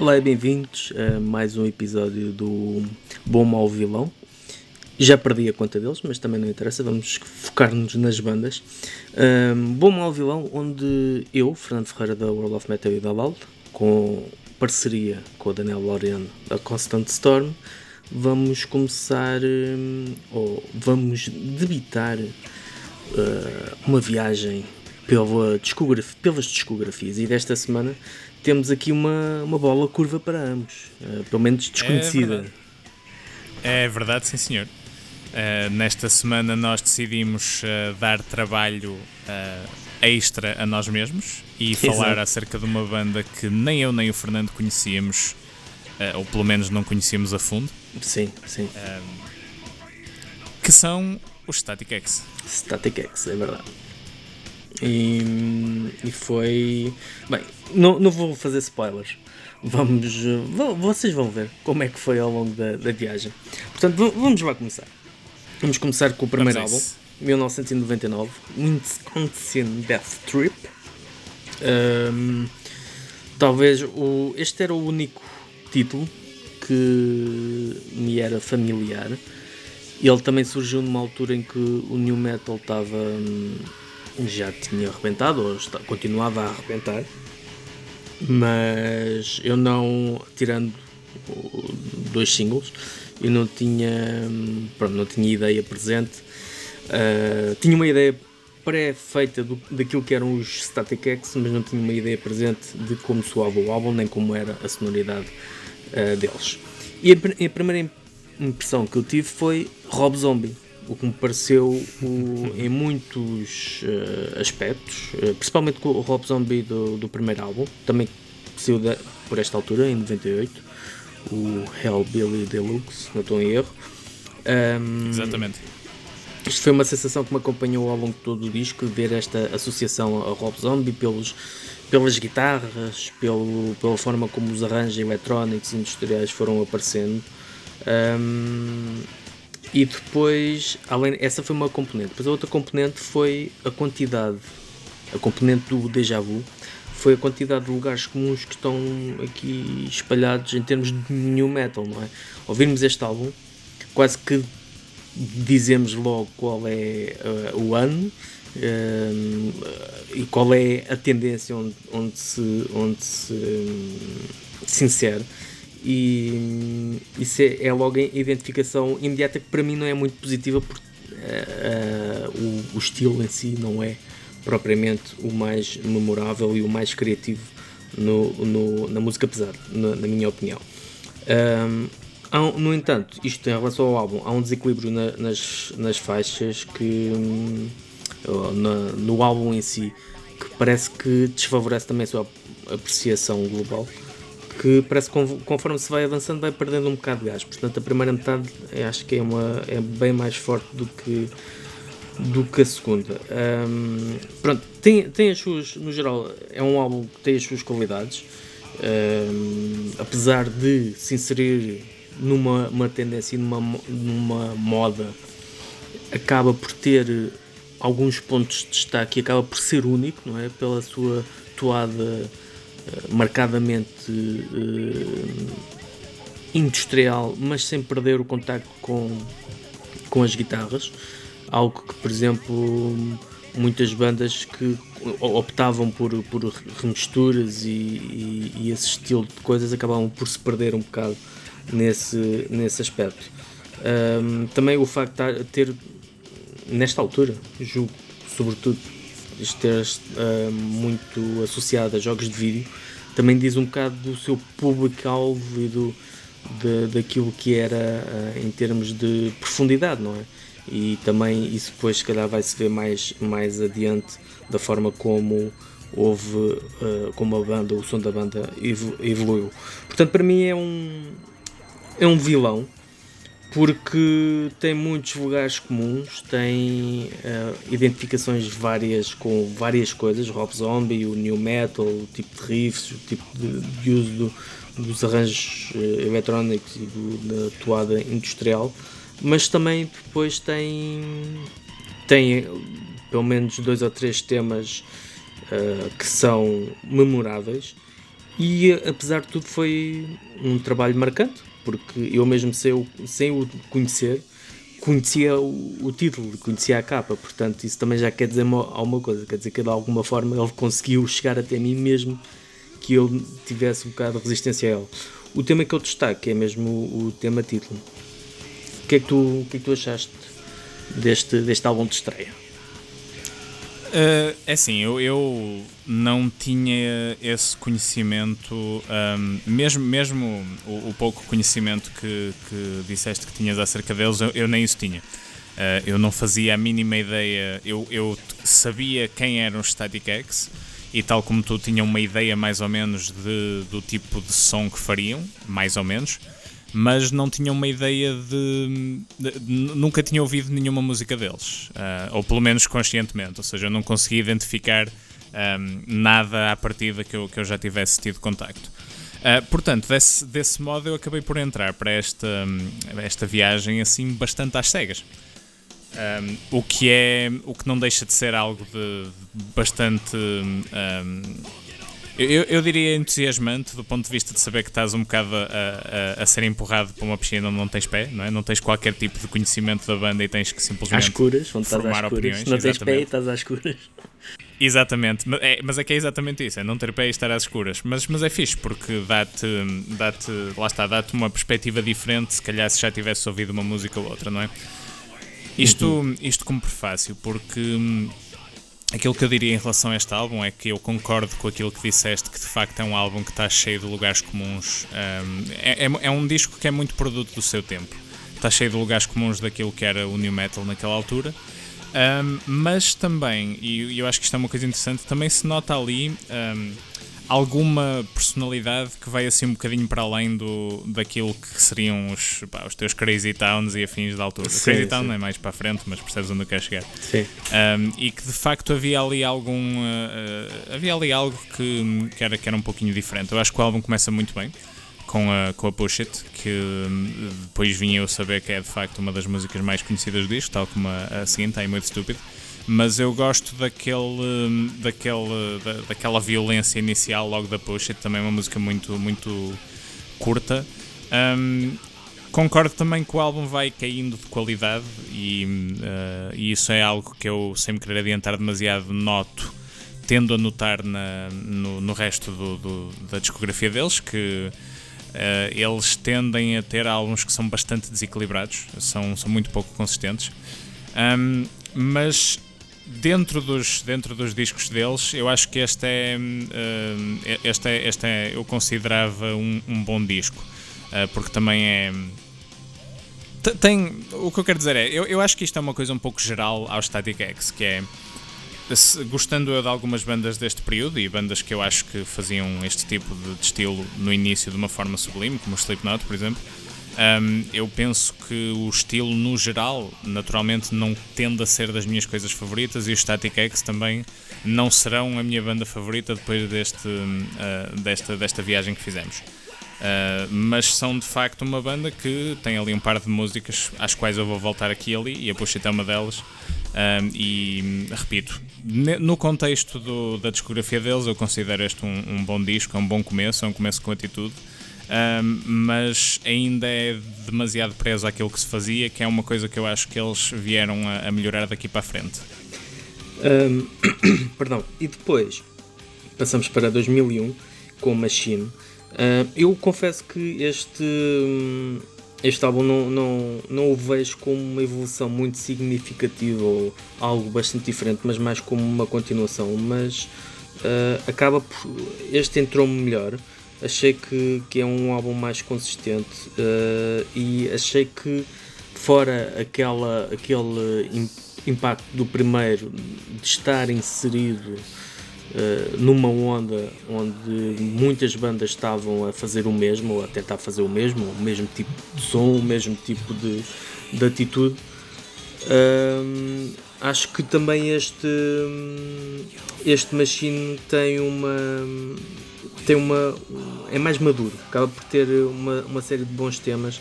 Olá e bem-vindos a mais um episódio do Bom Mal Vilão. Já perdi a conta deles, mas também não interessa, vamos focar-nos nas bandas. Um, Bom Mal Vilão, onde eu, Fernando Ferreira da World of Metal e da LOL, com parceria com o Daniel Loriano da Constant Storm, vamos começar, um, ou vamos debitar uh, uma viagem pela discografia, pelas discografias e desta semana temos aqui uma, uma bola curva para ambos, uh, pelo menos desconhecida. É verdade, é verdade sim senhor. Uh, nesta semana nós decidimos uh, dar trabalho extra a nós mesmos e Exato. falar acerca de uma banda que nem eu nem o Fernando conhecíamos, ou pelo menos não conhecíamos a fundo. Sim, sim. que são os Static X. Static X, é verdade. E, e foi. Bem, não, não vou fazer spoilers. Vamos. Vocês vão ver como é que foi ao longo da, da viagem. Portanto, vamos lá começar. Vamos começar com o primeiro álbum, 1999, Wisconsin Death Trip. Um, talvez o, este era o único título que me era familiar. Ele também surgiu numa altura em que o New Metal estava. Já tinha arrebentado, ou está, continuava a arrebentar, mas eu não, tirando dois singles, eu não tinha, pronto, não tinha ideia presente, uh, tinha uma ideia pré-feita daquilo que eram os Static X, mas não tinha uma ideia presente de como soava o álbum, nem como era a sonoridade uh, deles. E a, a primeira impressão que eu tive foi Rob Zombie o que me pareceu o, em muitos uh, aspectos, uh, principalmente com o Rob Zombie do, do primeiro álbum, também saiu de, por esta altura, em 98, o Hellbilly Deluxe, não estou em erro. Um, Exatamente. Isto foi uma sensação que me acompanhou ao longo de todo o disco, ver esta associação a Rob Zombie pelos, pelas guitarras, pelo, pela forma como os arranjos eletrónicos e industriais foram aparecendo. Um, e depois, além, essa foi uma componente. Depois a outra componente foi a quantidade, a componente do déjà vu, foi a quantidade de lugares comuns que estão aqui espalhados em termos de new metal, não é? Ouvirmos este álbum, quase que dizemos logo qual é uh, o ano uh, e qual é a tendência onde, onde se, onde se, um, se insere e isso é, é logo a identificação imediata que para mim não é muito positiva porque uh, o, o, estilo em si não é propriamente o mais memorável e o mais criativo no, no na música pesada, na, na minha opinião. Um, no entanto, isto em relação ao álbum, há um desequilíbrio na, nas, nas faixas que um, na, no álbum em si que parece que desfavorece também a sua apreciação global que parece que conforme se vai avançando vai perdendo um bocado de gás. Portanto, a primeira metade acho que é, uma, é bem mais forte do que, do que a segunda. Um, pronto, tem, tem as suas, no geral, é um álbum que tem as suas qualidades, um, apesar de se inserir numa uma tendência, numa, numa moda, acaba por ter alguns pontos de destaque e acaba por ser único, não é? Pela sua toada marcadamente uh, industrial, mas sem perder o contacto com, com as guitarras. Algo que, por exemplo, muitas bandas que optavam por, por remisturas e, e, e, esse estilo de coisas acabavam por se perder um bocado nesse, nesse aspecto. Um, também o facto de ter, nesta altura, julgo, sobretudo, esteja uh, muito associado a jogos de vídeo, também diz um bocado do seu público-alvo e do, de, daquilo que era uh, em termos de profundidade, não é? E também isso depois se calhar vai se ver mais, mais adiante da forma como houve, uh, como a banda, o som da banda evoluiu. Portanto, para mim é um, é um vilão porque tem muitos lugares comuns, tem uh, identificações várias com várias coisas, Rob Zombie, o New Metal, o tipo de riffs, o tipo de, de uso do, dos arranjos uh, eletrónicos e do, da toada industrial, mas também depois tem, tem pelo menos dois ou três temas uh, que são memoráveis. E apesar de tudo foi um trabalho marcante, porque eu mesmo sem o, sem o conhecer, conhecia o, o, título, conhecia a capa, portanto isso também já quer dizer uma, alguma coisa, quer dizer que de alguma forma ele conseguiu chegar até mim mesmo que eu tivesse um bocado de resistência a ele. O tema que eu destaco é mesmo o, o tema título. O que é que tu, o que é que tu achaste deste, deste álbum de estreia? Uh, é assim, eu, eu não tinha esse conhecimento, um, mesmo, mesmo o, o, pouco conhecimento que, que disseste que tinhas acerca deles, eu, eu nem isso tinha. Uh, eu não fazia a mínima ideia, eu, eu sabia quem eram os Static X e tal como tu tinha uma ideia mais ou menos de, do tipo de som que fariam, mais ou menos mas não tinha uma ideia de, de, de, nunca tinha ouvido nenhuma música deles, uh, ou pelo menos conscientemente, ou seja, eu não conseguia identificar um, nada à partida que eu, que eu já tivesse tido contacto. Uh, portanto, desse, desse modo eu acabei por entrar para esta, esta viagem assim bastante às cegas. Um, o que é o que não deixa de ser algo de, bastante um, eu, eu, diria entusiasmante do ponto de vista de saber que estás um bocado a, a, a, ser empurrado para uma piscina onde não tens pé, não é? Não tens qualquer tipo de conhecimento da banda e tens que simplesmente às escuras, onde formar estás às opiniões. Não tens pé e estás às escuras. Exatamente, mas é, mas é que é exatamente isso, é não ter pé e estar às escuras. Mas, mas é fixe porque dá-te, dá-te, lá está, dá-te uma perspectiva diferente, se calhar se já tivesse ouvido uma música ou outra, não é? Isto, uhum. isto como prefácio, porque hum, Aquilo que eu diria em relação a este álbum é que eu concordo com aquilo que disseste, que de facto é um álbum que está cheio de lugares comuns. Um, é, é, é, um disco que é muito produto do seu tempo. Está cheio de lugares comuns daquilo que era o new metal naquela altura. Um, mas também, e eu acho que isto é uma coisa interessante, também se nota ali. Um, alguma personalidade que vai assim um bocadinho para além do, daquilo que seriam os, pá, os teus Crazy Towns e afins da altura. Sim, crazy sim. Town é mais para a frente, mas percebes onde eu quero chegar. Sim. Um, e que de facto havia ali algum. Uh, havia ali algo que, que, era, que era um pouquinho diferente. Eu acho que o álbum começa muito bem. Com a, com a Push It, que depois vinha eu saber que é de facto uma das músicas mais conhecidas do disco, tal como a, a seguinte, I'm Muito Stupid mas eu gosto daquele, daquele, da, daquela violência inicial logo da Push também é uma música muito, muito curta. Um, concordo também que o álbum vai caindo de qualidade e, uh, e, isso é algo que eu, sem me querer adiantar demasiado, noto, tendo a notar na, no, no resto do, do, da discografia deles, que uh, eles tendem a ter álbuns que são bastante desequilibrados, são, são muito pouco consistentes. Um, mas dentro dos, dentro dos discos deles, eu acho que este é, uh, este é, este é eu considerava um, um bom disco, uh, porque também é. Tem, o que eu quero dizer é, eu, eu acho que isto é uma coisa um pouco geral ao Static X, que é gostando eu de algumas bandas deste período e bandas que eu acho que faziam este tipo de, de estilo no início de uma forma sublime, como o Slipknot, por exemplo, um, eu penso que o estilo, no geral, naturalmente não tende a ser das minhas coisas favoritas e os Static X também não serão a minha banda favorita depois deste, uh, desta, desta viagem que fizemos. Uh, mas são de facto uma banda que tem ali um par de músicas às quais eu vou voltar aqui e ali, e a It é uma delas. e repito, no contexto do, da discografia deles, eu considero este um, um bom disco, é um bom começo, é um começo com atitude um, mas ainda é demasiado preso àquilo que se fazia, que é uma coisa que eu acho que eles vieram a, a melhorar daqui para a frente. Um, perdão, e depois passamos para 2001 com Machine. Uh, eu confesso que este, este álbum não, não, não o vejo como uma evolução muito significativa ou algo bastante diferente, mas mais como uma continuação. Mas uh, acaba por. Este entrou-me melhor achei que, que é um álbum mais consistente uh, e achei que fora aquela, aquele impacto do primeiro de estar inserido uh, numa onda onde muitas bandas estavam a fazer o mesmo ou a tentar fazer o mesmo, o mesmo tipo de som, o mesmo tipo de, de atitude uh, acho que também este este Machine tem uma tem uma é mais maduro, acaba por ter uma, uma série de bons temas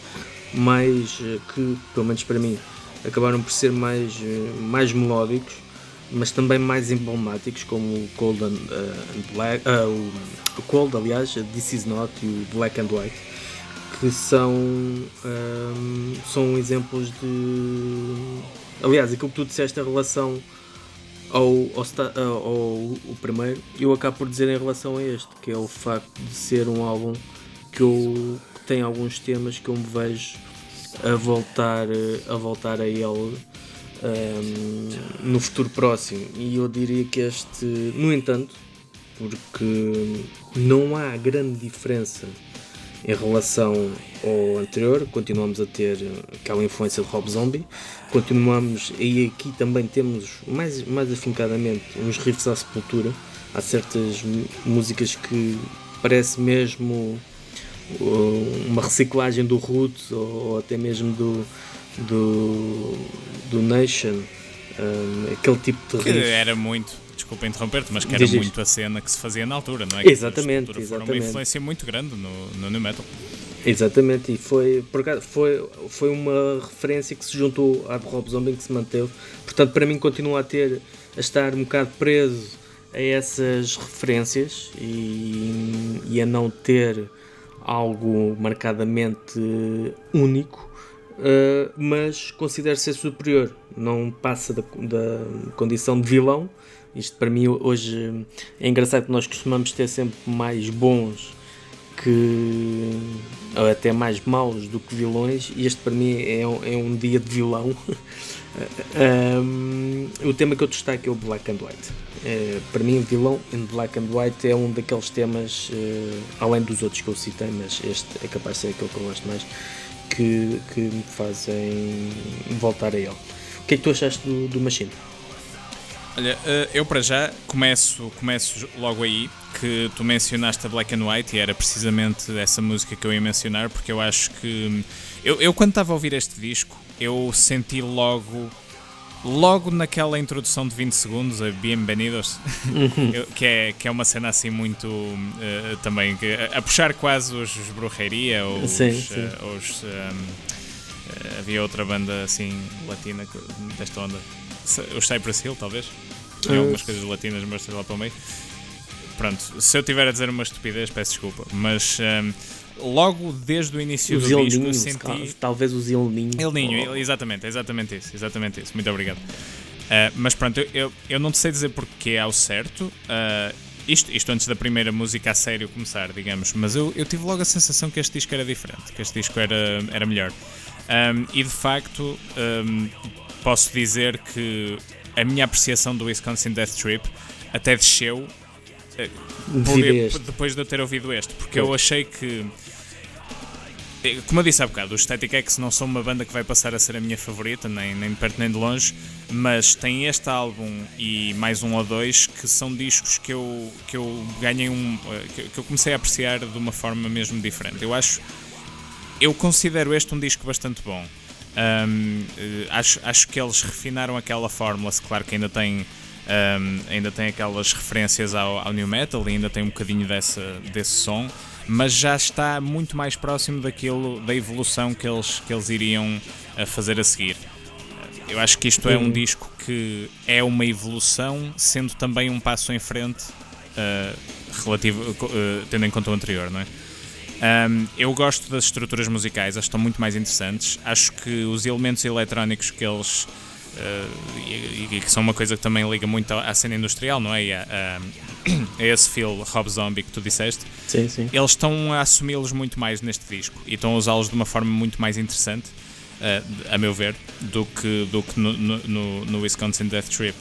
mais eh, que, pelo menos para mim, acabaram por ser mais, eh, mais melódicos mas também mais emblemáticos, como o Cold and, uh, Black, uh, o, Cold, aliás, This Is Not e o Black and White, que são, um, são exemplos de. Aliás, aquilo que tu disseste, a relação ao, ao, ao, primeiro, eu acabo por dizer em relação a este, que é o facto de ser um álbum que eu que tem alguns temas que eu me vejo a voltar a voltar a ele um, no futuro próximo. E eu diria que este, no entanto, porque não há grande diferença em relação ao anterior, continuamos a ter aquela influência de Rob Zombie, continuamos, e aqui também temos mais, mais afincadamente uns riffs à sepultura, há certas músicas que parece mesmo uh, uma reciclagem do Roots ou até mesmo do, do, do Nation, um, aquele tipo de riff. Era muito, desculpa interromper-te, mas que era Diz muito a cena que se fazia na altura, não é? Exatamente, que exatamente. Foi uma influência muito grande no, no New Metal. Exatamente, e foi, por acaso, foi, foi uma referência que se juntou à Rob Zombie que se manteve. Portanto, para mim, continua a ter, a estar um bocado preso a essas referências e, e a não ter algo marcadamente único uh, mas considero ser superior, não passa da, da, condição de vilão. Isto para mim hoje é engraçado que nós costumamos ter sempre mais bons que ou até mais maus do que vilões e este para mim é um, é um dia de vilão. um, o tema que eu destaco é o Black and White. Uh, para mim, vilão em Black and White é um daqueles temas, uh, além dos outros que eu citei, mas este é capaz de ser aquele que eu gosto mais que, que me fazem voltar a ele. O que é que tu achaste do, do Machine? Olha, eh, eu para já começo, começo logo aí que tu mencionaste a Black and White e era precisamente essa música que eu ia mencionar porque eu acho que eu, eu quando estava a ouvir este disco eu senti logo logo naquela introdução de 20 segundos, a Bienvenidos, uhum. que, é, que é uma cena assim muito uh, também a, a, puxar quase os, os Brujeria ou sim, os, sim. Uh, os um, havia outra banda assim latina desta onda, os Cypress Hill talvez, tinha algumas coisas latinas, mas lá para o meio. Pronto, se eu tiver a dizer uma estupidez, peço desculpa, mas um, logo desde o início os do disco eu senti... Talvez os El Ninho. El Ninho, exatamente, exatamente isso, exatamente isso. Muito obrigado. Uh, mas pronto, eu, eu não te sei dizer porque ao certo. Uh, isto, isto antes da primeira música a sério começar, digamos, mas eu, eu tive logo a sensação que este disco era diferente, que este disco era, era melhor. Um, e de facto, um, posso dizer que a minha apreciação do Wisconsin Death Trip até desceu por, depois de eu ter ouvido este, porque eu achei que eh, como eu disse há bocado, os Static X não são uma banda que vai passar a ser a minha favorita, nem, nem de perto nem de longe, mas tem este álbum e mais um ou dois que são discos que eu, que eu ganhei um. Eh, que, eu comecei a apreciar de uma forma mesmo diferente. Eu acho. Eu considero este um disco bastante bom. Um, eh, acho, acho que eles refinaram aquela fórmula, claro que ainda tem. Um, ainda tem aquelas referências ao, ao new metal e ainda tem um bocadinho dessa, desse som, mas já está muito mais próximo daquilo, da evolução que eles, que eles iriam a fazer a seguir. Eu acho que isto é um disco que é uma evolução, sendo também um passo em frente, uh, relativo, uh, tendo em conta o anterior, não é? Um, eu gosto das estruturas musicais, elas estão muito mais interessantes. Acho que os elementos eletrónicos que eles. Uh, e, e, que são uma coisa que também liga muito à, cena industrial, não é? E a, a, a esse feel Rob Zombie que tu disseste. Sim, sim. Eles estão a assumi-los muito mais neste disco e estão a usá-los de uma forma muito mais interessante, uh, a meu ver, do que, do que no, no, no Wisconsin Death Trip.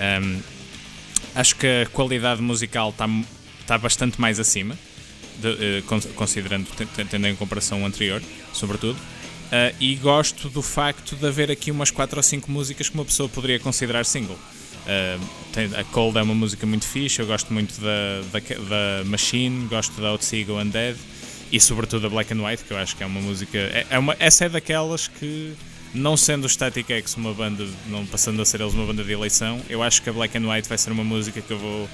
Um, acho que a qualidade musical está tá bastante mais acima, de, uh, considerando, tendo em comparação o anterior, sobretudo. Uh, e gosto do facto de haver aqui umas 4 ou 5 músicas que uma pessoa poderia considerar single. Uh, tem, a Cold é uma música muito fixe, eu gosto muito da, da, da Machine, gosto da Outsigo Undead e sobretudo da Black and White, que eu acho que é uma música. É, é uma, essa é daquelas que, não sendo o Static X uma banda, não passando a ser eles uma banda de eleição, eu acho que a Black and White vai ser uma música que eu vou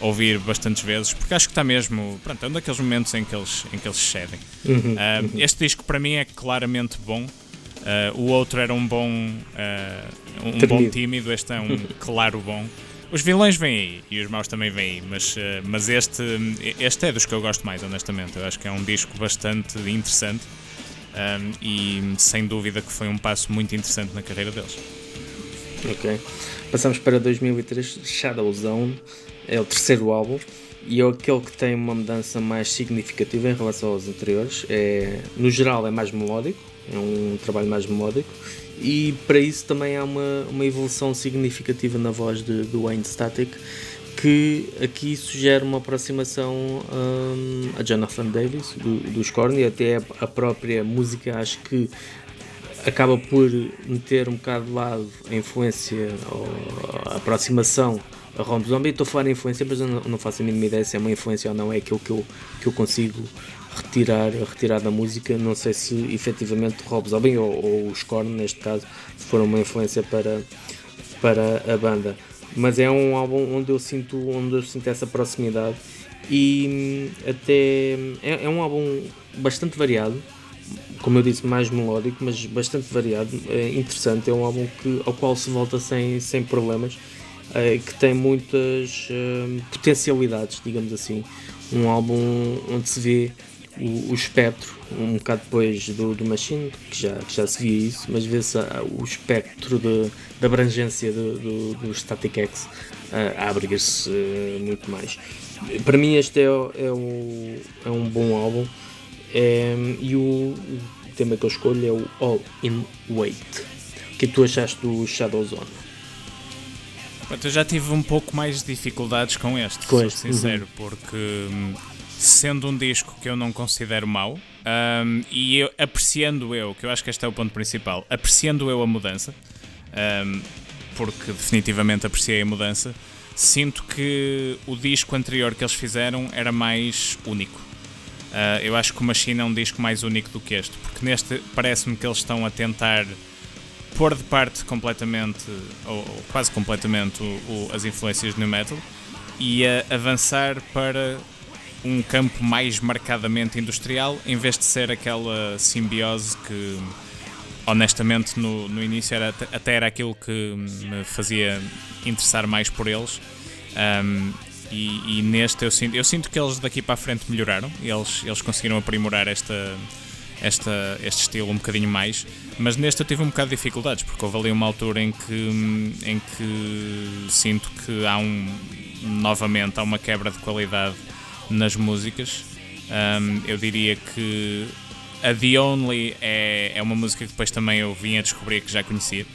ouvir bastantes vezes, porque acho que está mesmo. Pronto, é um daqueles momentos em que eles, em que eles cedem. Uhum, uh, uhum. Este disco para mim é claramente bom Uh, o outro era um bom, uh, um bom tímido, este é um claro bom. Os vilões vêm aí e os maus também vêm aí, mas, mas este, este é dos que eu gosto mais, honestamente. Eu acho que é um disco bastante interessante um, e sem dúvida que foi um passo muito interessante na carreira deles. Ok. Passamos para 2003, Shadow Zone, é o terceiro álbum e é aquele que tem uma mudança mais significativa em relação aos anteriores. É, no geral é mais melódico, é um trabalho mais melódico e para isso também há uma, uma evolução significativa na voz de, do Wayne Static que aqui sugere uma aproximação um, a Jonathan Davis do, dos Korn e até a própria música acho que acaba por meter um bocado de lado a influência ou a aproximação a Rob Zombie. Estou a falar em influência, mas eu não, não, faço a mínima ideia se é uma influência ou não, é aquilo que eu, que eu consigo retirar, retirar da música. Não sei se efetivamente Rob Zombie ou, ou os Korn, neste caso, foram uma influência para, para a banda. Mas é um álbum onde eu sinto, onde eu sinto essa proximidade e até é, é um álbum bastante variado como eu disse, mais melódico, mas bastante variado, é interessante. É um álbum que, ao qual se volta sem, sem problemas, que tem muitas é, potencialidades, digamos assim. Um álbum onde se vê o, o espectro, um bocado depois do, do Machine, que já, que já se via isso, mas vê-se o espectro de, da abrangência do, do, do Static X a abrir-se uh, muito mais. Para mim, este é, é, um, é um bom álbum é, e o, o, tema que eu escolho é o All in Wait. O que tu achaste do Shadow Zone? Eu já tive um pouco mais de dificuldades com este, com este. sincero, uhum. porque hum, sendo um disco que eu não considero mau, um, e eu, apreciando eu, que eu acho que este é o ponto principal, apreciando eu a mudança, um, porque definitivamente apreciei a mudança, sinto que o disco anterior que eles fizeram era mais único. Uh, eu acho que o Machine é um disco mais único do que este, porque neste parece-me que eles estão a tentar pôr de parte completamente, ou, ou quase completamente, o, o, as influências do metal e a avançar para um campo mais marcadamente industrial, em vez de ser aquela simbiose que, honestamente, no, no início era, até era aquilo que me fazia interessar mais por eles. Um, e, e, neste eu sinto, eu sinto que eles daqui para a frente melhoraram, eles, eles conseguiram aprimorar esta, esta, este estilo um bocadinho mais, mas neste eu tive um bocado de dificuldades, porque houve ali uma altura em que, em que sinto que há um novamente há uma quebra de qualidade nas músicas. Um, eu diria que a The Only é, é uma música que depois também eu vim a descobrir que já conhecia.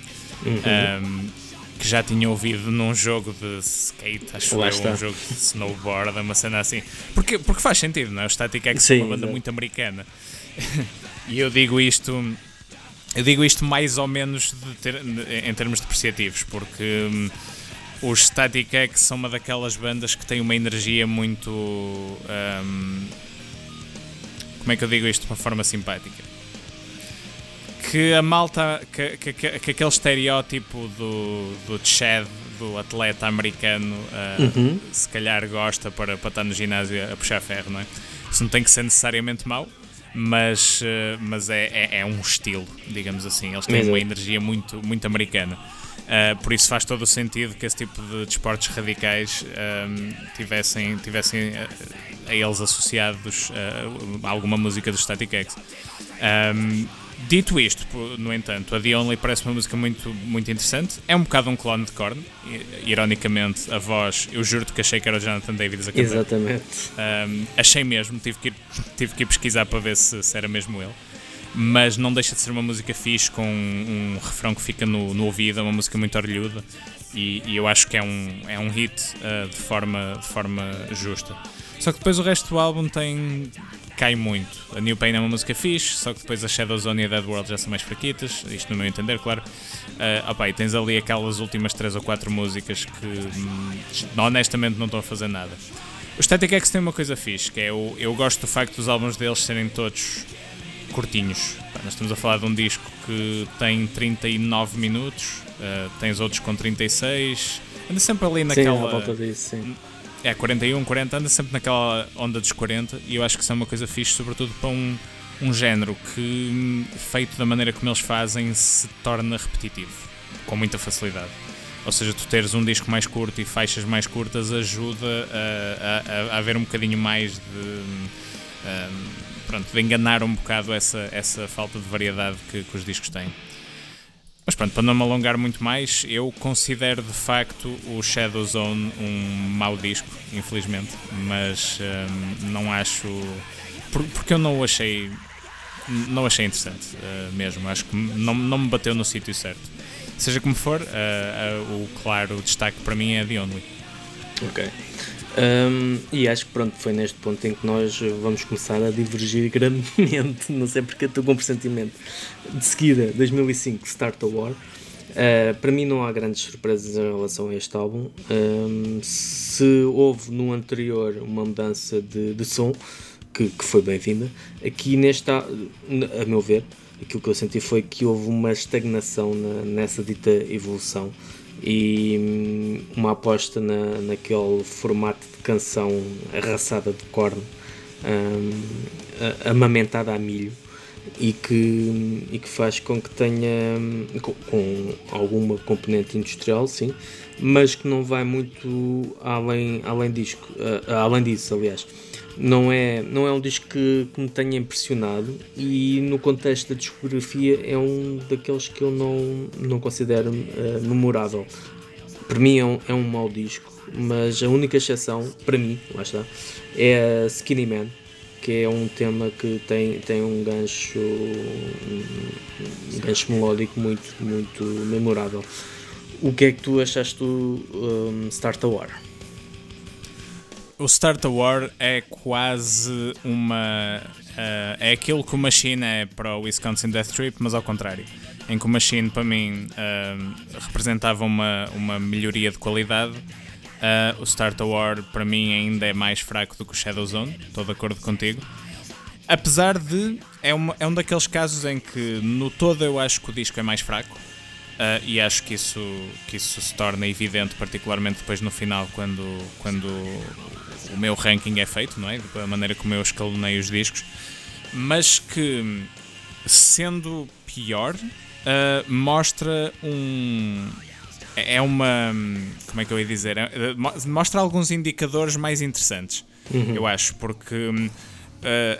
Uhum. Um, que já tinha ouvido num jogo de skate, acho Lá eu, está. um jogo de snowboard, uma cena assim. Porque, porque faz sentido, não é? O Static X é uma banda muito americana. e eu digo isto. Eu digo isto mais ou menos ter, em termos depreciativos, porque hum, os Static X são uma daquelas bandas que têm uma energia muito. Um, como é que eu digo isto de uma forma simpática? Que a malta. que, que, que aquele estereótipo do, do Chad, do atleta americano, uh, uhum. se calhar gosta para, para estar no ginásio a puxar ferro, não é? Isso não tem que ser necessariamente mau, mas, uh, mas é, é, é, um estilo, digamos assim. Eles têm uma energia muito, muito americana. Uh, por isso faz todo o sentido que esse tipo de desportos radicais um, tivessem, tivessem a, a eles associados uh, alguma música do Static X. Um, dito isto, no entanto, a The Only parece uma música muito, muito interessante. É um bocado um clone de Korn. Ironicamente, a voz, eu juro que achei que era o Jonathan Davis a cantar. Exatamente. Um, achei mesmo, tive que, ir, tive que ir pesquisar para ver se, se era mesmo ele mas não deixa de ser uma música fixe com um, refrão que fica no, no ouvido, é uma música muito orlhuda e, e, eu acho que é um, é um hit uh, de, forma, de forma justa. Só que depois o resto do álbum tem cai muito. A New Pain é uma música fixe, só que depois a Shadow Zone e a Dead World já são mais fraquitas, isto no meu entender, claro. Uh, opa, e tens ali aquelas últimas 3 ou 4 músicas que hum, honestamente não estão a fazer nada. O Static X tem uma coisa fixe, que é o, eu gosto do facto dos álbuns deles serem todos curtinhos. Nós estamos a falar de um disco que tem 39 minutos, uh, tens outros com 36, anda sempre ali naquela. Sim, à volta disso, sim. É, 41, 40, anda sempre naquela onda dos 40 e eu acho que isso é uma coisa fixe, sobretudo para um, um género que, feito da maneira como eles fazem, se torna repetitivo, com muita facilidade. Ou seja, tu teres um disco mais curto e faixas mais curtas ajuda a, a, a haver um bocadinho mais de. Um, pronto, de enganar um bocado essa, essa falta de variedade que, que os discos têm. Mas pronto, para não me alongar muito mais, eu considero de facto o Shadow Zone um mau disco, infelizmente, mas um, não acho. Porque eu não o achei. Não achei interessante uh, mesmo, acho que não, não me bateu no sítio certo. Seja como for, uh, uh, o claro destaque para mim é The Only. Ok. Um, e acho que pronto, foi neste ponto em que nós vamos começar a divergir grandemente, não sei porque estou com um pressentimento. De seguida, 2005, Start a War. Uh, para mim não há grandes surpresas em relação a este álbum. Um, se houve no anterior uma mudança de, de som, que, que foi bem-vinda, aqui neste, a meu ver, aquilo que eu senti foi que houve uma estagnação na, nessa dita evolução e hum, uma aposta na, naquele formato de canção arraçada de corno, um, amamentada a milho e que, e que faz com que tenha com, com, alguma componente industrial, sim, mas que não vai muito além, além, disco, uh, além disso, aliás não é, não é um disco que, que, me tenha impressionado e no contexto da discografia é um daqueles que eu não, não considero uh, memorável. Para mim é um, é um mau disco, mas a única exceção, para mim, lá está, é Skinny Man, que é um tema que tem, tem um gancho um gancho melódico muito, muito memorável. O que é que tu achaste do um, Start a War? o Start a War é quase uma. Uh, é aquilo que o Machine é para o Wisconsin Death Trip, mas ao contrário. Em que o Machine, para mim, uh, representava uma, uma melhoria de qualidade. Uh, o Start a War, para mim, ainda é mais fraco do que o Shadow Zone. Estou de acordo contigo. Apesar de. É, uma, é um daqueles casos em que, no todo, eu acho que o disco é mais fraco. Uh, e acho que isso, que isso se torna evidente, particularmente depois no final, quando, quando o meu ranking é feito, não é? Da maneira como eu escalonei os discos, mas que, sendo pior, uh, mostra um. É uma. Como é que eu ia dizer? É, mostra alguns indicadores mais interessantes, uhum. eu acho, porque uh,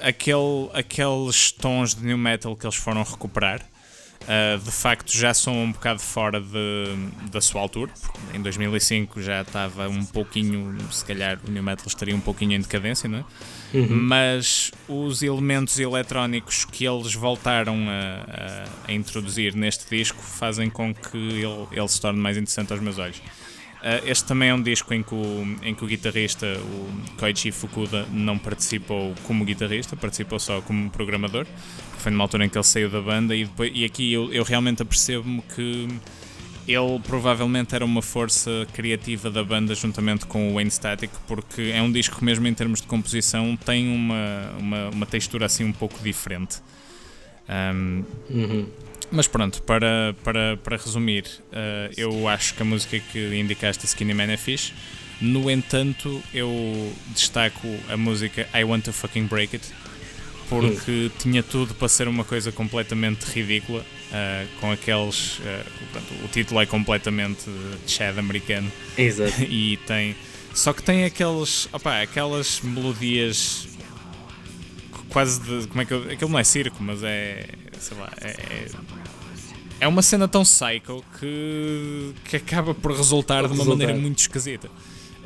aquele, aqueles tons de new metal que eles foram recuperar Uh, de facto já são um bocado fora de, da sua altura. Em 2005 já estava um pouquinho, se calhar o New Metal estaria um pouquinho em decadência, não é? Uhum. Mas os elementos eletrónicos que eles voltaram a, a, a, introduzir neste disco fazem com que ele, ele se torne mais interessante aos meus olhos. Uh, este também é um disco em que, o, em que o guitarrista, o Koichi Fukuda, não participou como guitarrista, participou só como programador. Foi numa altura em que ele saiu da banda e, depois, e aqui eu, eu realmente apercebo-me que ele provavelmente era uma força criativa da banda juntamente com o Wayne Static, porque é um disco que mesmo em termos de composição tem uma, uma, uma textura assim um pouco diferente. Um, uhum. Mas pronto, para, para, para resumir, uh, eu acho que a música que indicaste, Skinny Man, é fixe. No entanto, eu destaco a música I Want to Fucking Break It, porque tinha tudo para ser uma coisa completamente ridícula, uh, com aqueles. Uh, o título é completamente Chad americano. Exato. e tem. Só que tem aqueles. Opa, aquelas melodias quase de. Como é que eu. Aquilo não é circo, mas é. Sei lá. É, é, é uma cena tão psycho que, que acaba por resultar de uma resultar. maneira muito esquisita.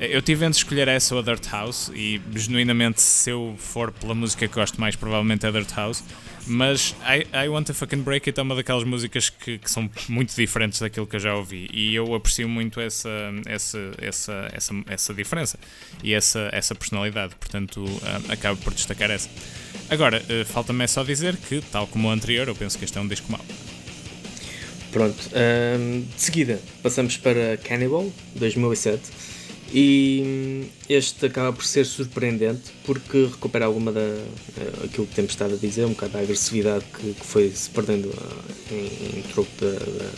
Eu tive entre escolher essa ou a Dirt House, e genuinamente, se eu for pela música que gosto mais, provavelmente é Dirt House. Mas I, I Want to Fucking Break It é uma daquelas músicas que, que, são muito diferentes daquilo que eu já ouvi. E eu aprecio muito essa, essa, essa, essa, essa diferença e essa, essa personalidade. Portanto, uh, acabo por destacar essa. Agora, uh, falta-me é só dizer que, tal como o anterior, eu penso que este é um disco mau. Pronto, um, de seguida passamos para Cannibal 2007 e este acaba por ser surpreendente porque recupera alguma da uh, aquilo que temos estado a dizer, um bocado da agressividade que, que foi se perdendo uh, em, em troco da, da,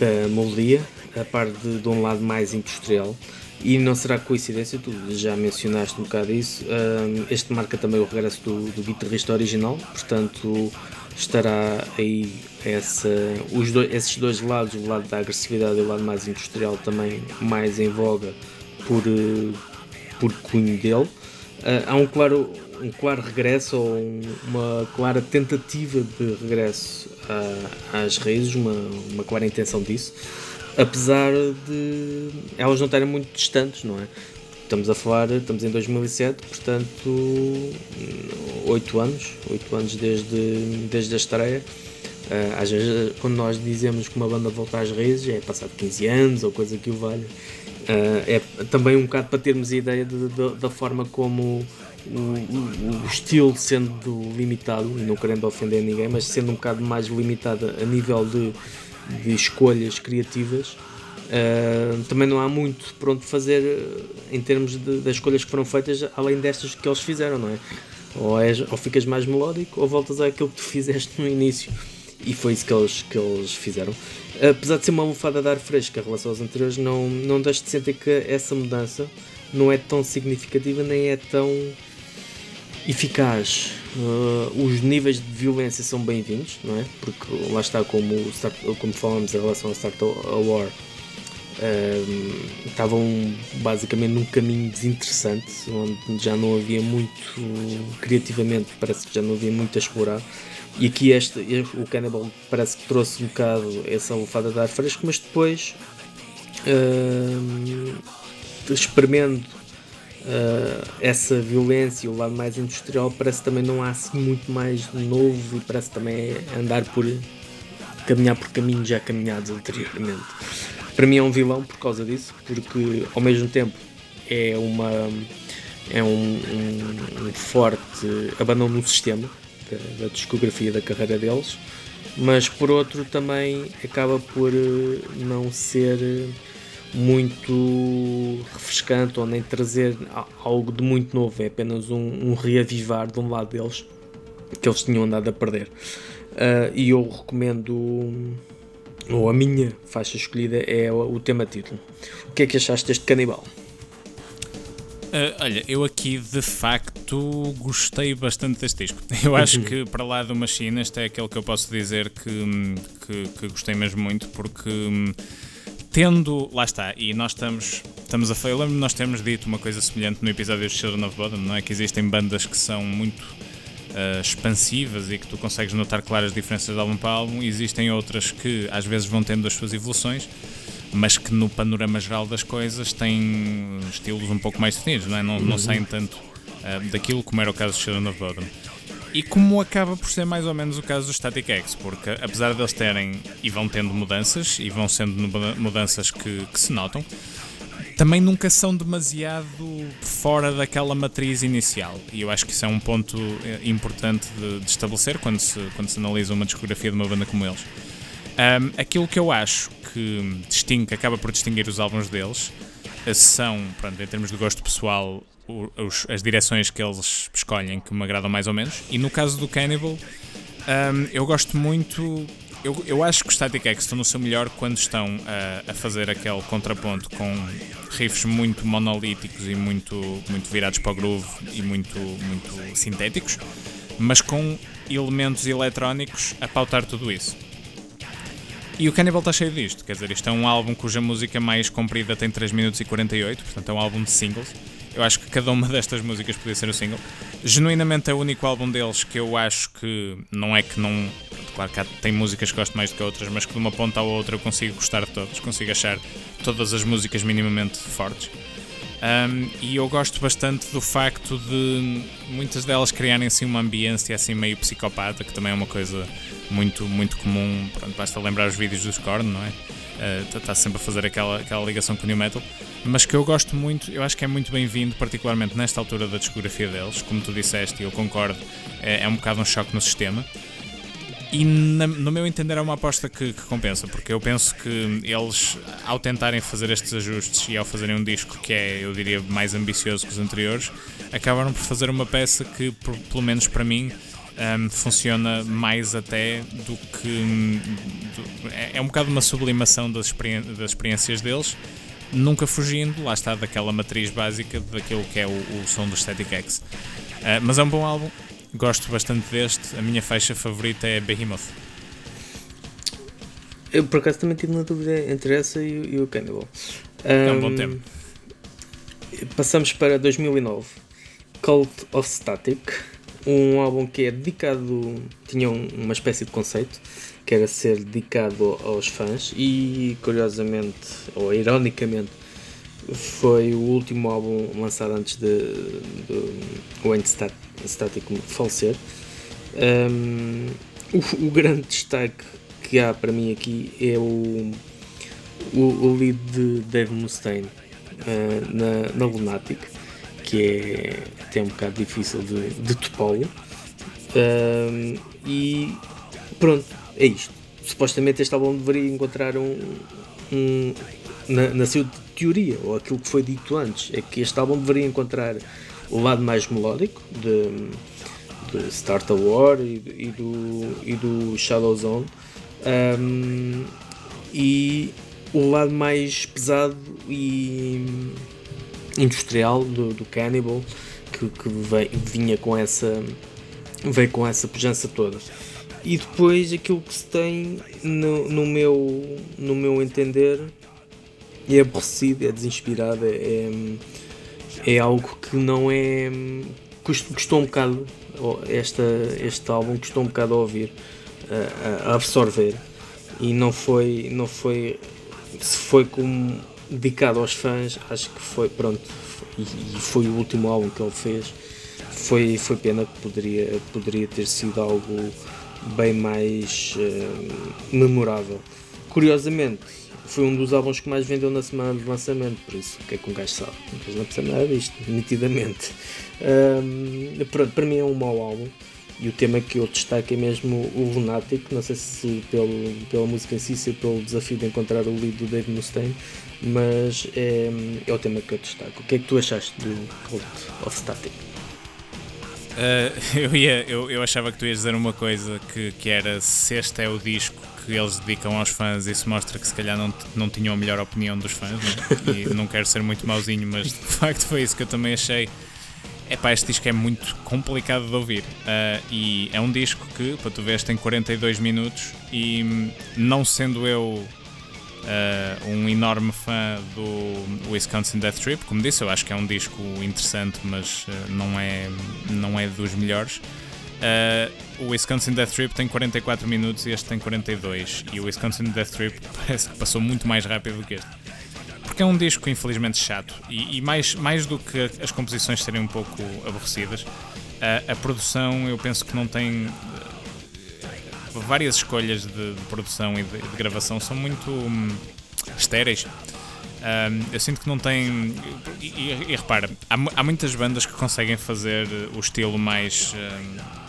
da a par de, de um lado mais industrial. E não será coincidência, tu já mencionaste um bocado isso, um, este marca também o regresso do, do guitarrista original, portanto estará aí essa, os esses dois lados, o lado da agressividade e o lado mais industrial também mais em voga por, por cunho dele. Uh, há um claro, um claro regresso ou uma clara tentativa de regresso às raízes, uma, uma clara intenção disso apesar de elas não estarem muito distantes, não é? Estamos a falar, estamos em 2007, portanto, 8 anos, 8 anos desde, desde a estreia. Uh, às vezes, quando nós dizemos que uma banda volta às raízes, é passado 15 anos ou coisa que o valha. Uh, é também um bocado para termos a ideia de, de, da forma como o, o, o, estilo sendo limitado, não querendo ofender ninguém, mas sendo um bocado mais limitado a nível de de escolhas criativas. Uh, também não há muito para onde fazer em termos de, das escolhas que foram feitas, além destas que eles fizeram, não é? Ou, és, ou ficas mais melódico ou voltas àquilo que tu fizeste no início. E foi isso que eles, que eles fizeram. Apesar de ser uma almofada de ar fresca em relação aos anteriores, não, não deixo de sentir que essa mudança não é tão significativa nem é tão eficaz. Uh, os níveis de violência são bem-vindos, não é? Porque lá está, como, como falamos em relação ao Start a War, estavam basicamente num caminho desinteressante, onde já não havia muito, criativamente, parece que já não havia muito a explorar. E aqui este, o Cannibal parece que trouxe um bocado essa alofada de ar fresco, mas depois, uh, experimento uh, essa violência, o lado mais industrial, parece também não há assim muito mais novo e parece também andar por caminhar por caminhos já caminhados anteriormente. Para mim é um vilão por causa disso, porque ao mesmo tempo é uma é um, um, um forte abandono no sistema da, da discografia da carreira deles, mas por outro também acaba por eh, não ser muito refrescante ou nem trazer algo de muito novo, é apenas um, um reavivar de um lado deles que eles tinham andado a perder. Uh, e eu recomendo, ou a minha faixa escolhida é o, tema título. O que é que achaste deste canibal? Uh, olha, eu aqui de facto gostei bastante deste disco. Eu acho uhum. que para lá do Machine, este é aquele que eu posso dizer que, que, que gostei mesmo muito, porque hum, tendo, lá está, e nós estamos, estamos a lembro nós temos dito uma coisa semelhante no episódio de Children of Bodom, não é? Que existem bandas que são muito uh, expansivas e que tu consegues notar claras diferenças de álbum para álbum, existem outras que às vezes vão tendo as suas evoluções, mas que no panorama geral das coisas têm estilos um pouco mais definidos, não é? Não, não uhum. saem tanto uh, daquilo como era o caso de Children of Bodom. E como acaba por ser mais ou menos o caso do Static X, porque apesar deles terem e vão tendo mudanças, e vão sendo mudanças que, que se notam, também nunca são demasiado fora daquela matriz inicial. E eu acho que isso é um ponto eh, importante de, de estabelecer quando se, quando se analisa uma discografia de uma banda como eles. Um, aquilo que eu acho que distingue, que acaba por distinguir os álbuns deles eh, são, pronto, em termos de gosto pessoal, os, as direções que eles escolhem que me agradam mais ou menos. E no caso do Cannibal, um, eu gosto muito. Eu, eu acho que os Static X estão no seu melhor quando estão a, a fazer aquele contraponto com riffs muito monolíticos e muito, muito virados para o groove e muito, muito sintéticos, mas com elementos eletrónicos a pautar tudo isso. E o Cannibal está cheio disto, quer dizer, isto é um álbum cuja música mais comprida tem 3 minutos e 48, portanto é um álbum de singles eu acho que cada uma destas músicas podia ser o um single. Genuinamente é o único álbum deles que eu acho que não é que não. Claro que tem músicas que gosto mais do que outras, mas que de uma ponta à outra eu consigo gostar de todas, consigo achar todas as músicas minimamente fortes. Um, e eu gosto bastante do facto de muitas delas criarem assim uma ambiência assim meio psicopata, que também é uma coisa muito, muito comum. Pronto, basta lembrar os vídeos do Scorn, não é? está uh, sempre a fazer aquela, aquela ligação com o New Metal, mas que eu gosto muito, eu acho que é muito bem-vindo, particularmente nesta altura da discografia deles, como tu disseste, e eu concordo, é, é, um bocado um choque no sistema. E na, no meu entender é uma aposta que, que, compensa, porque eu penso que eles, ao tentarem fazer estes ajustes e ao fazerem um disco que é, eu diria, mais ambicioso que os anteriores, acabaram por fazer uma peça que, por, pelo menos para mim, um, funciona mais até do que. Do, é, é, um bocado uma sublimação das, experi das experiências deles, nunca fugindo, lá está, daquela matriz básica daquilo que é o, o som do Static X. Uh, mas é um bom álbum, gosto bastante deste. A minha faixa favorita é Behemoth. Eu por acaso também tive uma dúvida entre essa e, e o Cannibal. Um, é um bom tempo. Passamos para 2009, Cult of Static, um álbum que é dedicado, tinha uma espécie de conceito, que era ser dedicado aos fãs e curiosamente, ou ironicamente, foi o último álbum lançado antes de, de Wayne Static falecer. Um, o, o, grande destaque que há para mim aqui é o, o, o lead de Dave Mustaine uh, na, na Lunatic, que é até um bocado difícil de, de topá-lo. Uh, e pronto, é isto. Supostamente este álbum deveria encontrar um. um na, na sua teoria, ou aquilo que foi dito antes, é que este álbum deveria encontrar o lado mais melódico de, de Start a War e, e, do, e do Shadow Zone. Um, e o lado mais pesado e industrial do, do Cannibal que, que veio, vinha com essa veio com essa pujança toda e depois aquilo que se tem no, no meu no meu entender é aborrecido, é desinspirado é, é algo que não é custou um bocado esta, este álbum custou um bocado a ouvir a, a absorver e não foi não foi se foi como dedicado aos fãs, acho que foi, pronto, e, e foi o último álbum que ele fez. Foi, foi pena que poderia, poderia ter sido algo bem mais uh, memorável. Curiosamente, foi um dos álbuns que mais vendeu na semana de lançamento, por isso, o que é que um gajo sabe? Um gajo não percebe nada disto, nitidamente. Um, pronto, para mim é um mau álbum. E o tema que eu destaco é mesmo o Lunatic, não sei se pelo, pela música em si, se pelo desafio de encontrar o lead do Dave Mustaine, mas é, é o tema que eu destaco. O que é que tu achaste do Cult of Static? Uh, eu, ia, eu, eu achava que tu ias dizer uma coisa que, que era se este é o disco que eles dedicam aos fãs, isso mostra que se calhar não, não tinham a melhor opinião dos fãs, né? e não quero ser muito mauzinho, mas de facto foi isso que eu também achei. É pá, este disco é muito complicado de ouvir uh, e é um disco que, para tu veres, tem 42 minutos e não sendo eu uh, um enorme fã do Wisconsin Death Trip, como disse, eu acho que é um disco interessante, mas uh, não, é, não é dos melhores. O Wisconsin Death Trip tem 44 minutos e este tem 42 e o Wisconsin Death Trip parece que passou muito mais rápido do que este porque é um disco infelizmente chato e, e, mais, mais do que as composições serem um pouco aborrecidas, a, a produção eu penso que não tem. Várias escolhas de, de produção e de, de, gravação são muito hum, estéreis. Um, eu sinto que não tem. E, e, e repara, há, há, muitas bandas que conseguem fazer o estilo mais. Um,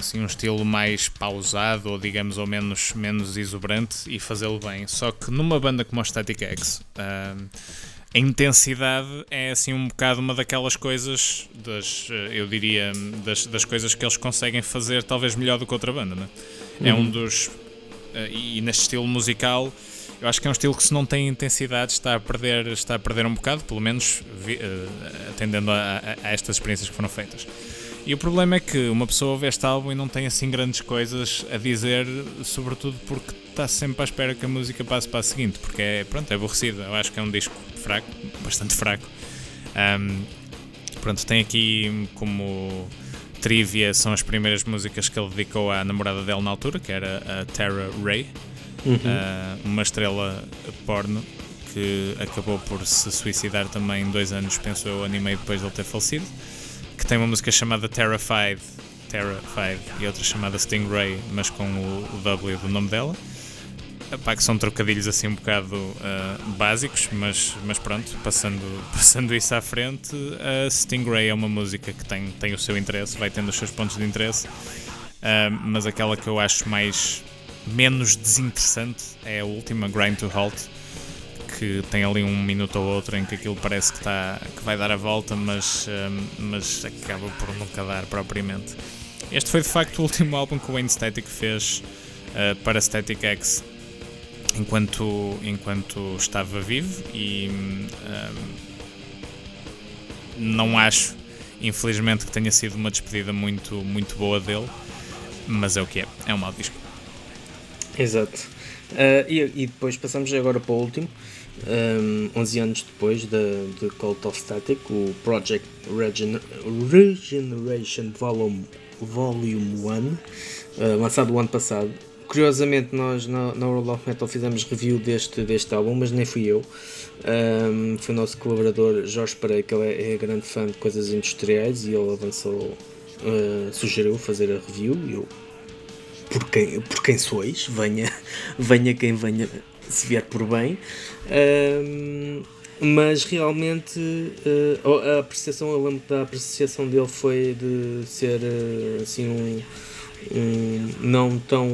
assim um estilo mais pausado ou digamos ou menos, menos exuberante e fazê-lo bem. Só que numa banda como a Static X, uh, a intensidade é assim um bocado uma daquelas coisas, das, eh, eu diria, das, das coisas que eles conseguem fazer talvez melhor do que outra banda. Né? Uhum. É um uhum. dos. Uh, e neste estilo musical. Eu acho que é um estilo que se não tem intensidade está a perder, está a perder um bocado, pelo menos vi, uh, atendendo a, a, a, estas experiências que foram feitas. E o problema é que uma pessoa ouve este álbum e não tem assim grandes coisas a dizer, sobretudo porque está sempre à espera que a música passe para a seguinte, porque é, pronto, é aborrecida. Eu acho que é um disco fraco, bastante fraco. Um, pronto, tem aqui como trivia, são as primeiras músicas que ele dedicou à namorada dele na altura, que era a Tara Ray, uhum. uh, uma estrela porno que acabou por se suicidar também dois anos, penso eu, ano e meio depois de ele ter falecido que tem uma música chamada Terrified, Terrified e outra chamada Stingray, mas com o, W do nome dela. Epá, que são trocadilhos assim um bocado uh, básicos, mas, mas pronto, passando, passando isso à frente, a uh, Stingray é uma música que tem, tem o seu interesse, vai tendo os seus pontos de interesse, uh, mas aquela que eu acho mais menos desinteressante é a última, Grind to Halt, que tem ali um minuto ou outro em que aquilo parece que, está, que vai dar a volta, mas, hum, mas acaba por nunca dar propriamente. Este foi de facto o último álbum que o Wayne Static fez uh, para Static X. enquanto, enquanto estava vivo e um, não acho, infelizmente, que tenha sido uma despedida muito, muito boa dele, mas é o que é, é um mau disco. Exato. Uh, e, e, depois passamos agora para o último, um, 11 anos depois de, de Cult of Static, o Project Regen Regeneration Volume, Volume 1, uh, lançado o ano passado. Curiosamente, nós na, na World of Metal fizemos review deste, deste álbum, mas nem fui eu. Um, foi o nosso colaborador Jorge Pereira, que ele é, é, grande fã de coisas industriais e ele avançou, uh, sugeriu fazer a review. E eu, por quem, por quem sois, venha, venha quem venha, se vier por bem. Um, mas realmente uh, a apreciação, eu lembro da apreciação dele foi de ser uh, assim um, um, não tão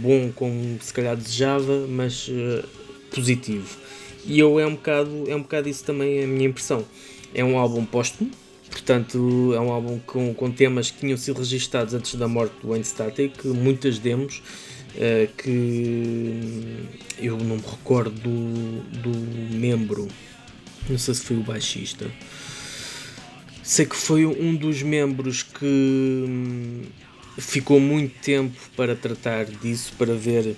bom como se calhar desejava, mas uh, positivo. E eu é um bocado, é um bocado isso também a minha impressão. É um álbum póstumo, portanto é um álbum com, com temas que tinham sido registados antes da morte do Wayne Static, muitas demos uh, que eu não me recordo do, do membro, não sei se foi o baixista. Sei que foi um dos membros que hum, ficou muito tempo para tratar disso, para ver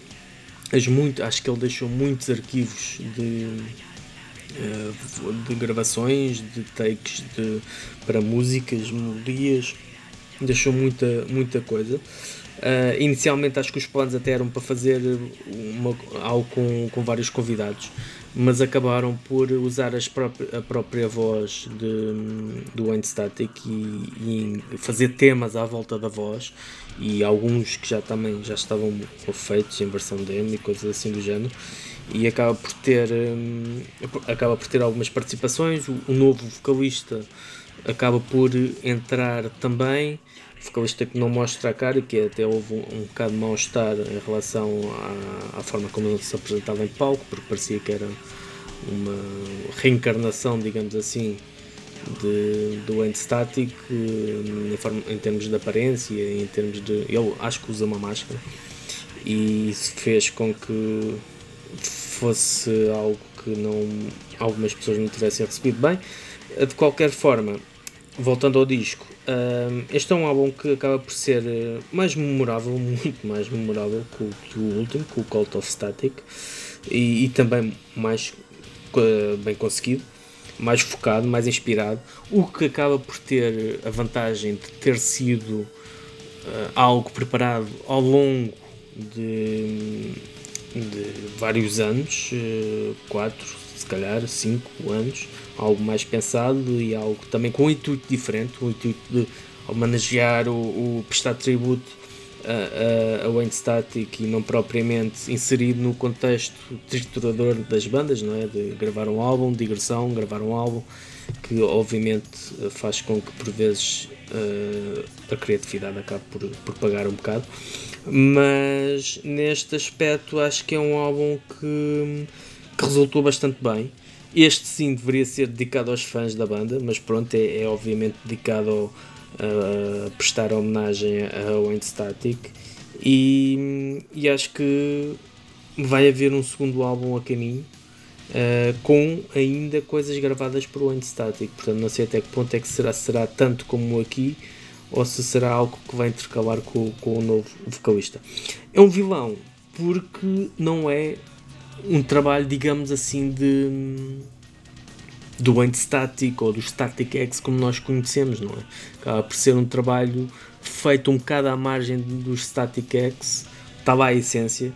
as muito, acho que ele deixou muitos arquivos de, de gravações, de takes de, para músicas, melodias, deixou muita, muita coisa. Uh, inicialmente acho que os planos até eram para fazer uma, algo com, com vários convidados, mas acabaram por usar a própria voz de, do Wayne Static e, e, fazer temas à volta da voz e alguns que já também já estavam feitos em versão demo e coisas assim do género e acaba por ter um, acaba por ter algumas participações. O, o novo vocalista acaba por entrar também vocalista que não mostra a cara e que até houve um, um bocado de mal-estar em relação à, à, forma como ele se apresentava em palco, porque parecia que era uma reencarnação, digamos assim, de, do End Static em, forma, em termos de aparência, em termos de. Ele acho que usa uma máscara e isso fez com que fosse algo que não algumas pessoas não tivessem recebido bem. De qualquer forma, voltando ao disco, este é um álbum que acaba por ser eh, mais memorável, muito mais memorável que o, que o último, que o Cult of Static, e, e também mais uh, bem conseguido, mais focado, mais inspirado, o que acaba por ter a vantagem de ter sido uh, algo preparado ao longo de, de vários anos, uh, quatro, se calhar cinco anos, algo mais pensado e algo também com um intuito diferente, um intuito de homenagear o, o prestar tributo a, a Wayne Static e não propriamente inserido no contexto triturador das bandas, não é? De gravar um álbum, digressão, gravar um álbum, que obviamente faz com que por vezes uh, a criatividade acabe por, por pagar um bocado. Mas neste aspecto acho que é um álbum que, que resultou bastante bem. Este sim deveria ser dedicado aos fãs da banda, mas pronto, é, é obviamente dedicado ao, a prestar homenagem a Wayne Static e, e, acho que vai haver um segundo álbum a caminho uh, com ainda coisas gravadas por Wayne Static, portanto não sei até que ponto é que será, será tanto como aqui ou se será algo que vai intercalar com, com o novo vocalista. É um vilão porque não é um trabalho, digamos assim, de do Wayne Static ou do Static X como nós conhecemos, não é? Acaba por ser um trabalho feito um bocado à margem dos Static X, está lá a essência,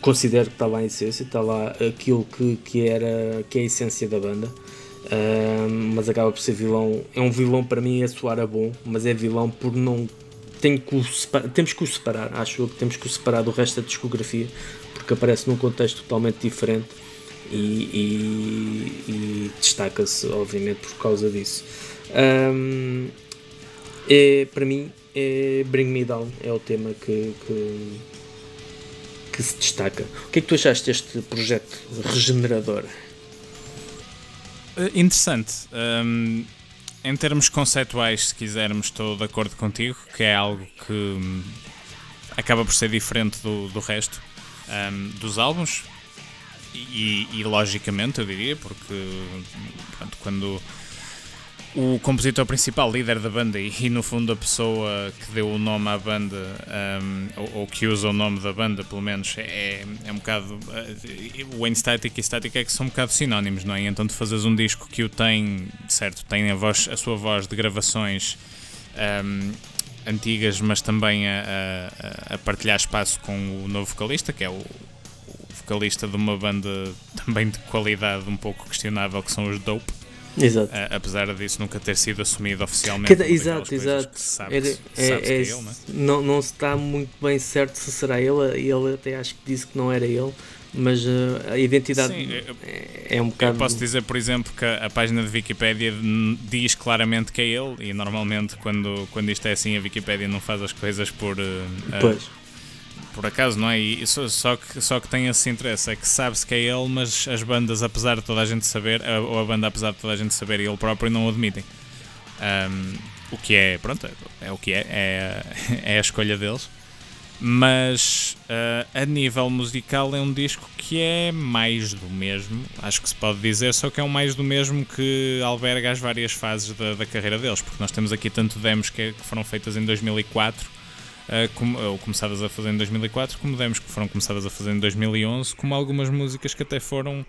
considero que está lá a essência, está lá aquilo que, que era que é a essência da banda. Uh, mas acaba por ser vilão. É um vilão para mim a soar a bom, mas é vilão por não. Tem que separar, temos que o separar, acho eu que temos que o separar do resto da discografia, porque aparece num contexto totalmente diferente e, e, e destaca-se, obviamente, por causa disso. Um, é, para mim, é Bring Me Down é o tema que, que, que, se destaca. O que é que tu achaste deste projeto regenerador? Uh, interessante. Um, em termos conceituais, se quisermos, estou de acordo contigo, que é algo que um, acaba por ser diferente do, do resto um, dos álbuns e, e, logicamente, eu diria, porque pronto, quando o compositor principal, líder da banda e, no fundo a pessoa que deu o nome à banda, um, ou, ou, que usa o nome da banda, pelo menos, é, é um bocado. Uh, o Wayne Static e Static X são um bocado sinónimos, não é? Então, tu fazes um disco que o tem, certo, tem a, voz, a sua voz de gravações um, antigas, mas também a, a, a, partilhar espaço com o novo vocalista, que é o, o vocalista de uma banda também de qualidade um pouco questionável, que são os Dope. Exato. Uh, apesar disso nunca ter sido assumido oficialmente. Cada, exato, exato. Sabe, Era, é, é, é, ele, não, é? não, não está muito bem certo se será ele. Ele até acho que disse que não era ele. Mas uh, a identidade Sim, é, é, um bocado. Eu posso dizer, por exemplo, que a, página de Wikipedia diz claramente que é ele, e normalmente, quando, quando isto é assim, a Wikipedia não faz as coisas por. Uh, pois por acaso, não é? E só, só, que, só que tem esse interesse, é que sabe-se que é ele, mas as bandas, apesar de toda a gente saber, ou a banda, apesar de toda a gente saber, ele próprio não o admitem. Um, o que é, pronto, é, o que é, é, é a escolha deles. Mas uh, a nível musical é um disco que é mais do mesmo, acho que se pode dizer, só que é um mais do mesmo que alberga as várias fases da, da carreira deles, porque nós temos aqui tanto demos que, que foram feitas em 2004 uh, ou começadas a fazer em 2004, como demos que foram começadas a fazer em 2011, como algumas músicas que até foram,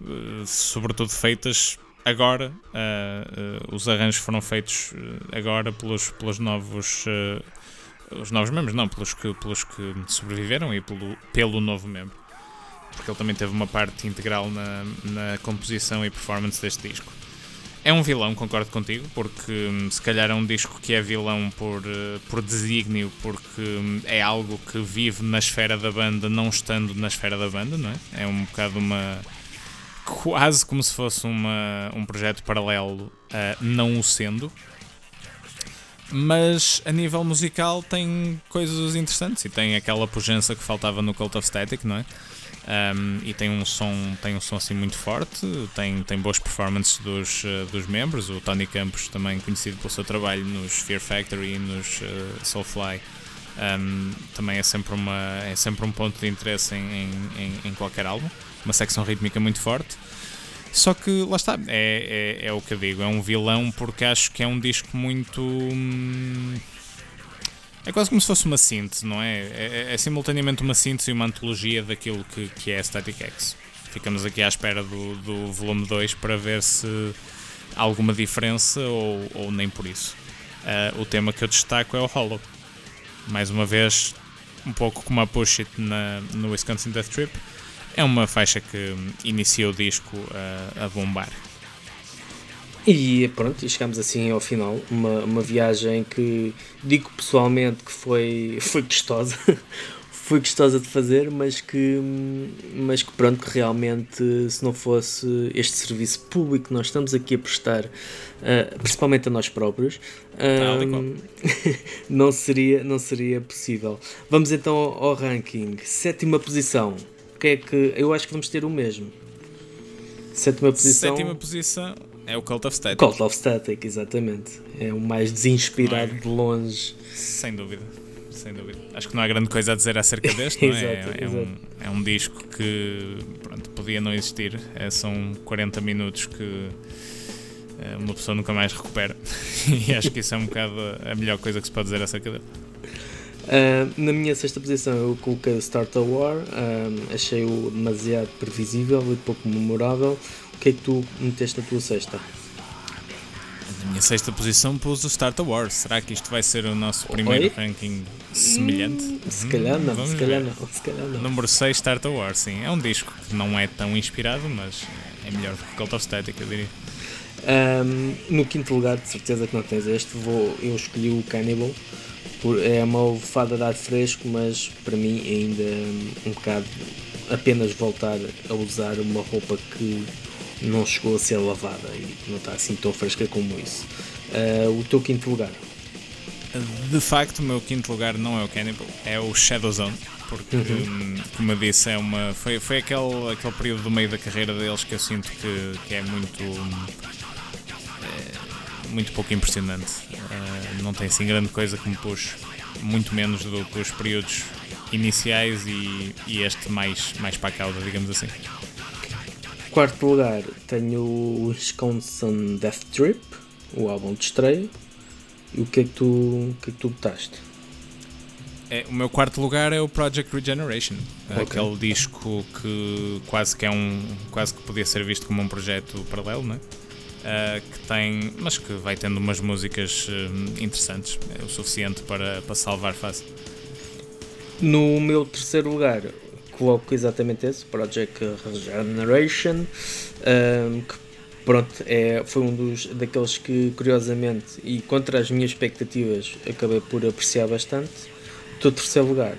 uh, sobretudo, feitas agora. Os arranjos foram feitos agora pelos, pelos novos. Os novos membros, não, pelos que, pelos que sobreviveram e pelo, pelo novo membro. Porque ele também teve uma parte integral na, na composição e performance deste disco. É um vilão, concordo contigo, porque hum, se calhar é um disco que é vilão por, uh, por desígnio, porque hum, é algo que vive na esfera da banda, não estando na esfera da banda, não é? É um bocado uma. quase como se fosse uma, um projeto paralelo, uh, não o sendo. Mas a nível musical tem coisas interessantes e tem aquela pujança que faltava no Cult of Static, não é? Um, e tem um som tem um som assim muito forte tem tem boas performances dos uh, dos membros. O Tony Campos também conhecido pelo seu trabalho nos Fear Factory e nos uh, Soulfly um, também é sempre uma é sempre um ponto de interesse em, em, em, qualquer álbum. Uma secção rítmica muito forte só que lá está é, é, é o que eu digo é um vilão porque acho que é um disco muito hum, é quase como se fosse uma síntese, não é? É, é, é simultaneamente uma síntese e uma antologia daquilo que, que é Static X. Ficamos aqui à espera do, do volume 2 para ver se há alguma diferença ou, ou nem por isso. Uh, o tema que eu destaco é o Hollow. Mais uma vez, um pouco como a Push It na, no Wisconsin Death Trip. É uma faixa que inicia o disco a, a bombar. E pronto, e chegamos assim ao final. Uma, uma viagem que digo pessoalmente que foi, foi gostosa. foi gostosa de fazer, mas que, mas que pronto, que realmente se não fosse este serviço público que nós estamos aqui a prestar, uh, principalmente a nós próprios, não, seria, não seria possível. Vamos então ao, ao ranking. Sétima posição. O que é que eu acho que vamos ter o mesmo? Sétima posição. Sétima posição é o Cult of Static. Cult of Static, exatamente. É o mais desinspirado é? de longe. Sem dúvida. Sem dúvida. Acho que não há grande coisa a dizer acerca deste, não é? exato, é, é, um, é um disco que pronto, podia não existir. É, são 40 minutos que é, uma pessoa nunca mais recupera. e acho que isso é um bocado a melhor coisa que se pode dizer acerca dele. Uh, na minha sexta posição eu coloquei o Start a War, uh, achei-o demasiado previsível e pouco memorável. O que é que tu meteste na tua sexta? Na minha sexta posição pus o Start a War. Será que isto vai ser o nosso primeiro Oi? ranking semelhante? Hum, se calhar não, se calhar não, se calhar não. Número 6, Start a War, sim. É um disco que não é tão inspirado, mas é melhor do que Cult of Static, eu diria. Um, no quinto lugar, de certeza que não tens este, vou, eu escolhi o Cannibal. Por, é uma fada de ar fresco, mas para mim ainda um bocado apenas voltar a usar uma roupa que não chegou a ser lavada e não está assim tão fresca como isso. Uh, o teu quinto lugar? De facto, o meu quinto lugar não é o Cannibal, é o Shadow Zone, porque, uhum. como eu disse, é uma, foi, foi aquele, aquele período do meio da carreira deles que eu sinto que, que é muito. É, muito pouco impressionante. Uh, não tem assim grande coisa que me puxe, muito menos do que os períodos iniciais e, e este mais, mais para a cauda, digamos assim. quarto lugar tenho o Wisconsin Death Trip, o álbum de estreia. E o que é que tu, o que é que tu botaste? É, o meu quarto lugar é o Project Regeneration, okay. aquele disco que quase que é um quase que podia ser visto como um projeto paralelo, né? Uh, que tem, mas que vai tendo umas músicas uh, interessantes, é o suficiente para, para salvar fácil. No meu terceiro lugar, coloco exatamente esse, Project Regeneration, um, que pronto, é, foi um dos daqueles que curiosamente e contra as minhas expectativas acabei por apreciar bastante. O teu terceiro lugar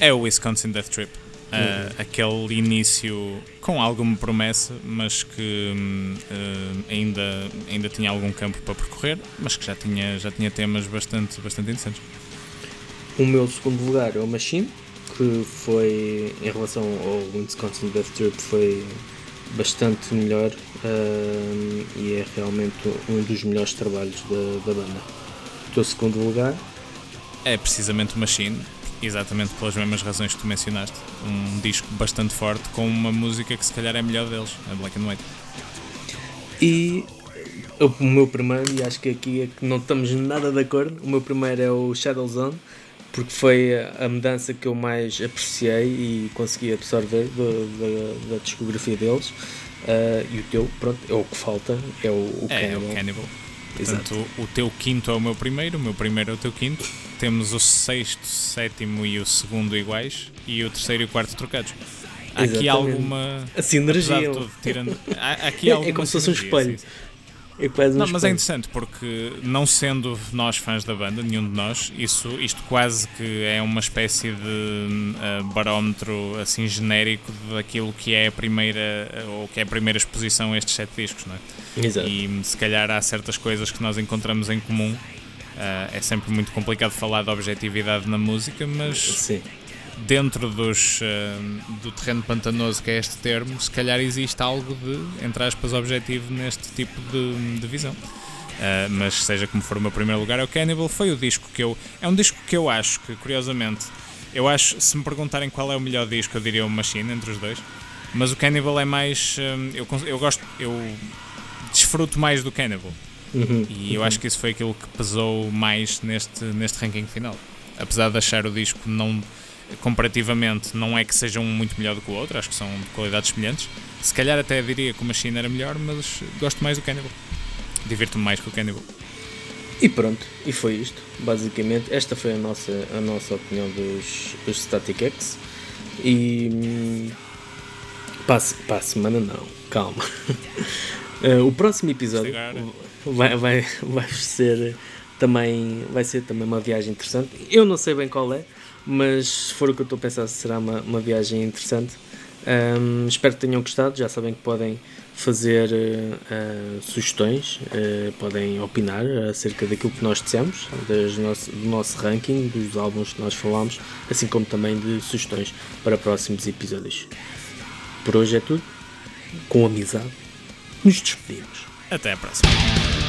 é o Wisconsin Death Trip. Uh, aquele início com alguma promessa, mas que uh, ainda, ainda tinha algum campo para percorrer, mas que já tinha, já tinha temas bastante, bastante interessantes. O meu segundo lugar é o Machine, que foi, em relação ao Wisconsin Death Trip, foi bastante melhor uh, e é realmente um dos melhores trabalhos da, da banda. O teu segundo lugar? É precisamente o Machine, exatamente pelas mesmas razões que tu mencionaste. Um disco bastante forte com uma música que se calhar é melhor deles, a Black and White. E o meu primeiro, e acho que aqui é que não estamos nada de acordo, o meu primeiro é o Shadow Zone porque foi a mudança que eu mais apreciei e consegui absorver da, da discografia deles. Uh, e o teu, pronto, é o que falta, é o, o é, Cannibal. É o Cannibal. Portanto, o, o teu quinto é o meu primeiro, o meu primeiro é o teu quinto. Temos o sexto, sétimo e o segundo iguais e o terceiro e o quarto trocados. Há aqui alguma. A sinergia. Tudo, tirando, há, aqui é, é como se fosse um espelho. É quase um não, mas é interessante porque, não sendo nós fãs da banda, nenhum de nós, isso, isto quase que é uma espécie de uh, barómetro assim genérico daquilo que é a primeira ou que é a primeira exposição a estes sete discos, não é? Exato. E se calhar há certas coisas que nós encontramos em comum. Uh, é sempre muito complicado falar de objetividade na música, mas Sim dentro dos, uh, do terreno pantanoso que é este termo, se calhar existe algo de, entre aspas, objetivo neste tipo de, de visão. Uh, mas seja como for o meu primeiro lugar, é o Cannibal. Foi o disco que eu. É um disco que eu acho que, curiosamente, eu acho, se me perguntarem qual é o melhor disco, eu diria o Machine entre os dois. Mas o Cannibal é mais. Eu, eu gosto. Eu desfruto mais do Cannibal. Uhum, e eu acho que isso foi aquilo que pesou mais neste, neste ranking final. Apesar de achar o disco não comparativamente não é que seja um muito melhor do que o outro, acho que são de qualidades semelhantes. Se calhar até diria que o Machine era melhor, mas gosto mais do Cannibal. Divirto-me mais com o Cannibal. E pronto, e foi isto, basicamente. Esta foi a nossa, a nossa opinião dos, dos Static X. E hum, para, para a semana não, calma. uh, o próximo episódio vai, vai, vai ser também vai ser também uma viagem interessante. Eu não sei bem qual é, mas se for o que eu estou a pensar, será uma, uma viagem interessante. Um, espero que tenham gostado. Já sabem que podem fazer uh, sugestões, uh, podem opinar acerca daquilo que nós dissemos, nosso, do nosso ranking, dos álbuns que nós falámos, assim como também de sugestões para próximos episódios. Por hoje é tudo. Com amizade, nos despedimos. Até a próxima.